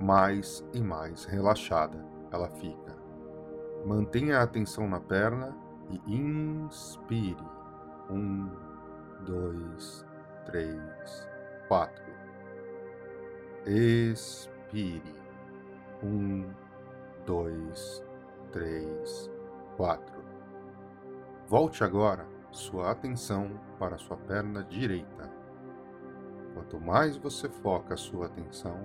mais e mais relaxada ela fica. Mantenha a atenção na perna e inspire. Um, dois, três, quatro. Expire. Um, dois, três, quatro. Volte agora sua atenção para sua perna direita. Quanto mais você foca sua atenção,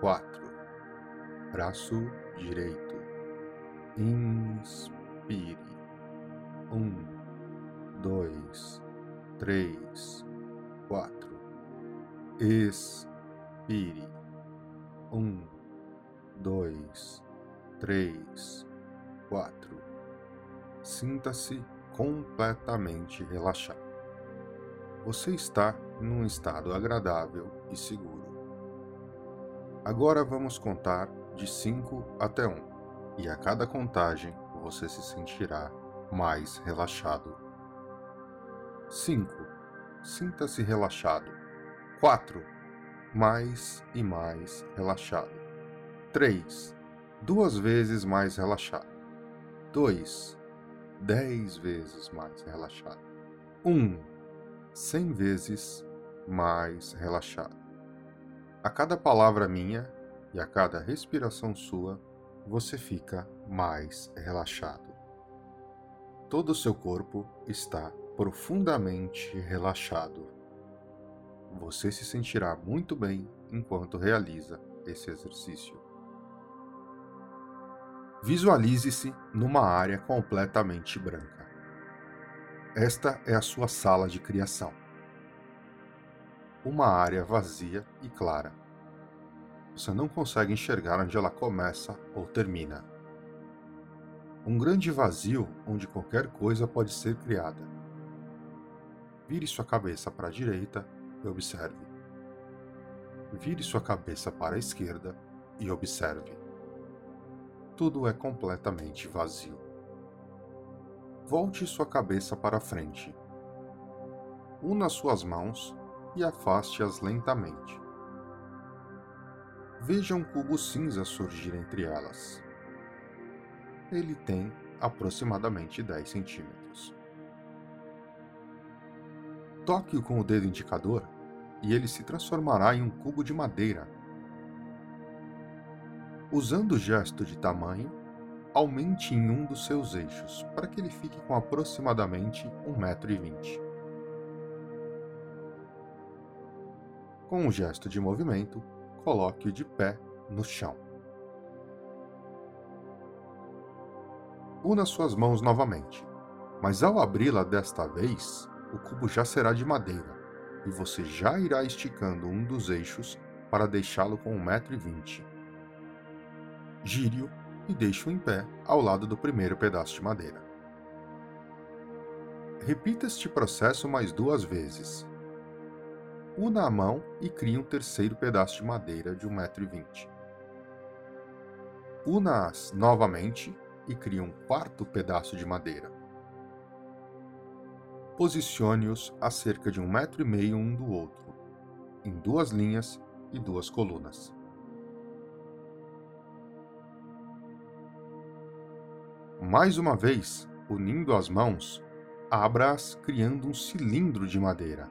quatro. Braço direito Inspire. Um, dois, três, quatro. Expire. Um, dois, três, quatro. Sinta-se completamente relaxado. Você está num estado agradável e seguro. Agora vamos contar de 5 até 1, um, e a cada contagem você se sentirá mais relaxado. 5. Sinta-se relaxado. 4. Mais e mais relaxado. 3. Duas vezes mais relaxado. 2. Dez vezes mais relaxado. 1. Um, cem vezes mais relaxado. A cada palavra minha e a cada respiração sua, você fica mais relaxado. Todo o seu corpo está profundamente relaxado. Você se sentirá muito bem enquanto realiza esse exercício. Visualize-se numa área completamente branca. Esta é a sua sala de criação. Uma área vazia e clara. Você não consegue enxergar onde ela começa ou termina. Um grande vazio onde qualquer coisa pode ser criada. Vire sua cabeça para a direita e observe. Vire sua cabeça para a esquerda e observe. Tudo é completamente vazio. Volte sua cabeça para frente. Una suas mãos e afaste-as lentamente. Veja um cubo cinza surgir entre elas. Ele tem aproximadamente 10 centímetros. Toque-o com o dedo indicador e ele se transformará em um cubo de madeira. Usando o gesto de tamanho, aumente em um dos seus eixos para que ele fique com aproximadamente 1,20m. Com um gesto de movimento, coloque-o de pé no chão. Una suas mãos novamente, mas ao abri-la desta vez, o cubo já será de madeira e você já irá esticando um dos eixos para deixá-lo com 1,20m. Gire-o e deixe-o em pé ao lado do primeiro pedaço de madeira. Repita este processo mais duas vezes. Una a mão e crie um terceiro pedaço de madeira de 1,20m. Una-as novamente e crie um quarto pedaço de madeira posicione-os a cerca de um metro e meio um do outro, em duas linhas e duas colunas. Mais uma vez, unindo as mãos, abra-as criando um cilindro de madeira.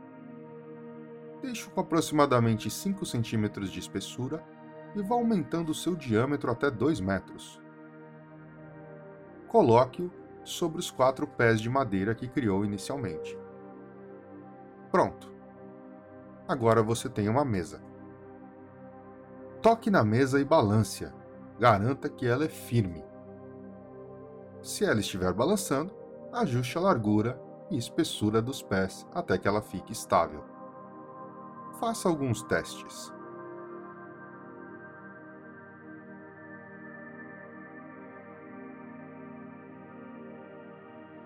Deixe-o com aproximadamente 5 centímetros de espessura e vá aumentando seu diâmetro até 2 metros. Coloque-o sobre os quatro pés de madeira que criou inicialmente. Pronto. Agora você tem uma mesa. Toque na mesa e balance-a. Garanta que ela é firme. Se ela estiver balançando, ajuste a largura e espessura dos pés até que ela fique estável. Faça alguns testes.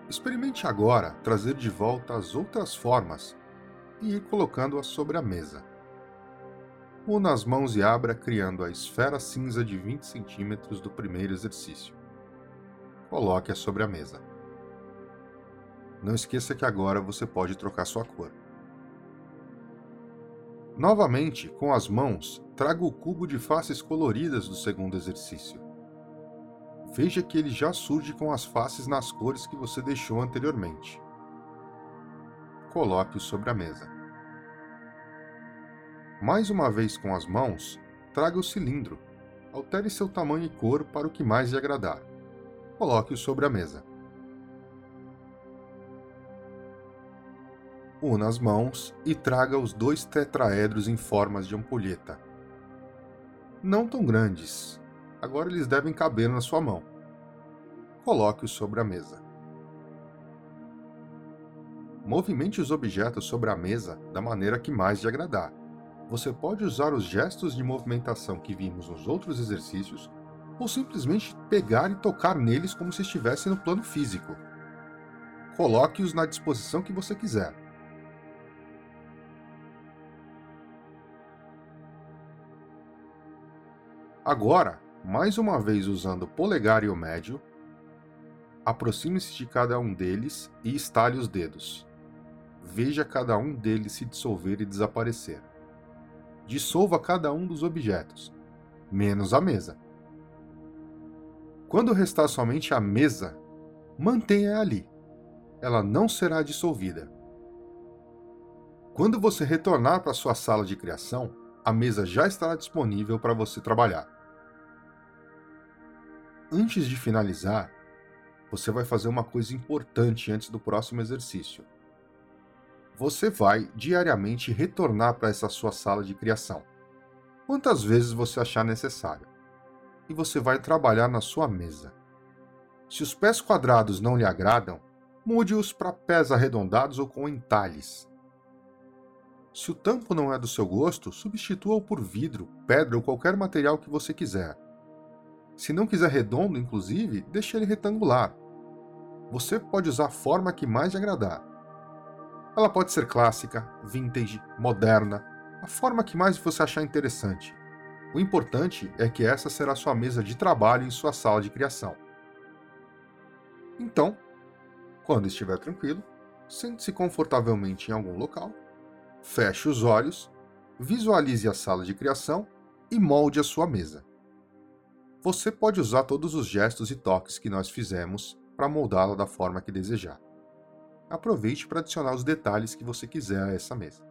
Experimente agora trazer de volta as outras formas e ir colocando-as sobre a mesa. Una as mãos e abra criando a esfera cinza de 20 centímetros do primeiro exercício. Coloque-a sobre a mesa. Não esqueça que agora você pode trocar sua cor. Novamente, com as mãos, traga o cubo de faces coloridas do segundo exercício veja que ele já surge com as faces nas cores que você deixou anteriormente. Coloque-o sobre a mesa. Mais uma vez com as mãos, traga o cilindro. Altere seu tamanho e cor para o que mais lhe agradar. Coloque-o sobre a mesa. Una as mãos e traga os dois tetraedros em formas de ampulheta. Não tão grandes, Agora eles devem caber na sua mão. Coloque-os sobre a mesa. movimente os objetos sobre a mesa da maneira que mais lhe agradar. Você pode usar os gestos de movimentação que vimos nos outros exercícios ou simplesmente pegar e tocar neles como se estivesse no plano físico. Coloque-os na disposição que você quiser. Agora, mais uma vez usando o polegar e o médio, aproxime-se de cada um deles e estale os dedos. Veja cada um deles se dissolver e desaparecer. Dissolva cada um dos objetos, menos a mesa. Quando restar somente a mesa, mantenha ali. Ela não será dissolvida. Quando você retornar para sua sala de criação, a mesa já estará disponível para você trabalhar. Antes de finalizar, você vai fazer uma coisa importante antes do próximo exercício. Você vai diariamente retornar para essa sua sala de criação, quantas vezes você achar necessário e você vai trabalhar na sua mesa. Se os pés quadrados não lhe agradam, mude-os para pés arredondados ou com entalhes. Se o tampo não é do seu gosto, substitua-o por vidro, pedra ou qualquer material que você quiser. Se não quiser redondo, inclusive, deixe ele retangular. Você pode usar a forma que mais lhe agradar. Ela pode ser clássica, vintage, moderna, a forma que mais você achar interessante. O importante é que essa será sua mesa de trabalho em sua sala de criação. Então, quando estiver tranquilo, sente-se confortavelmente em algum local, feche os olhos, visualize a sala de criação e molde a sua mesa. Você pode usar todos os gestos e toques que nós fizemos para moldá-la da forma que desejar. Aproveite para adicionar os detalhes que você quiser a essa mesa.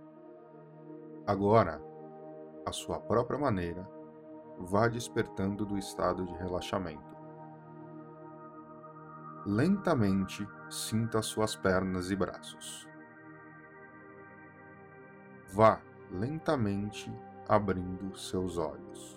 Agora, à sua própria maneira, vá despertando do estado de relaxamento. Lentamente sinta suas pernas e braços. Vá lentamente abrindo seus olhos.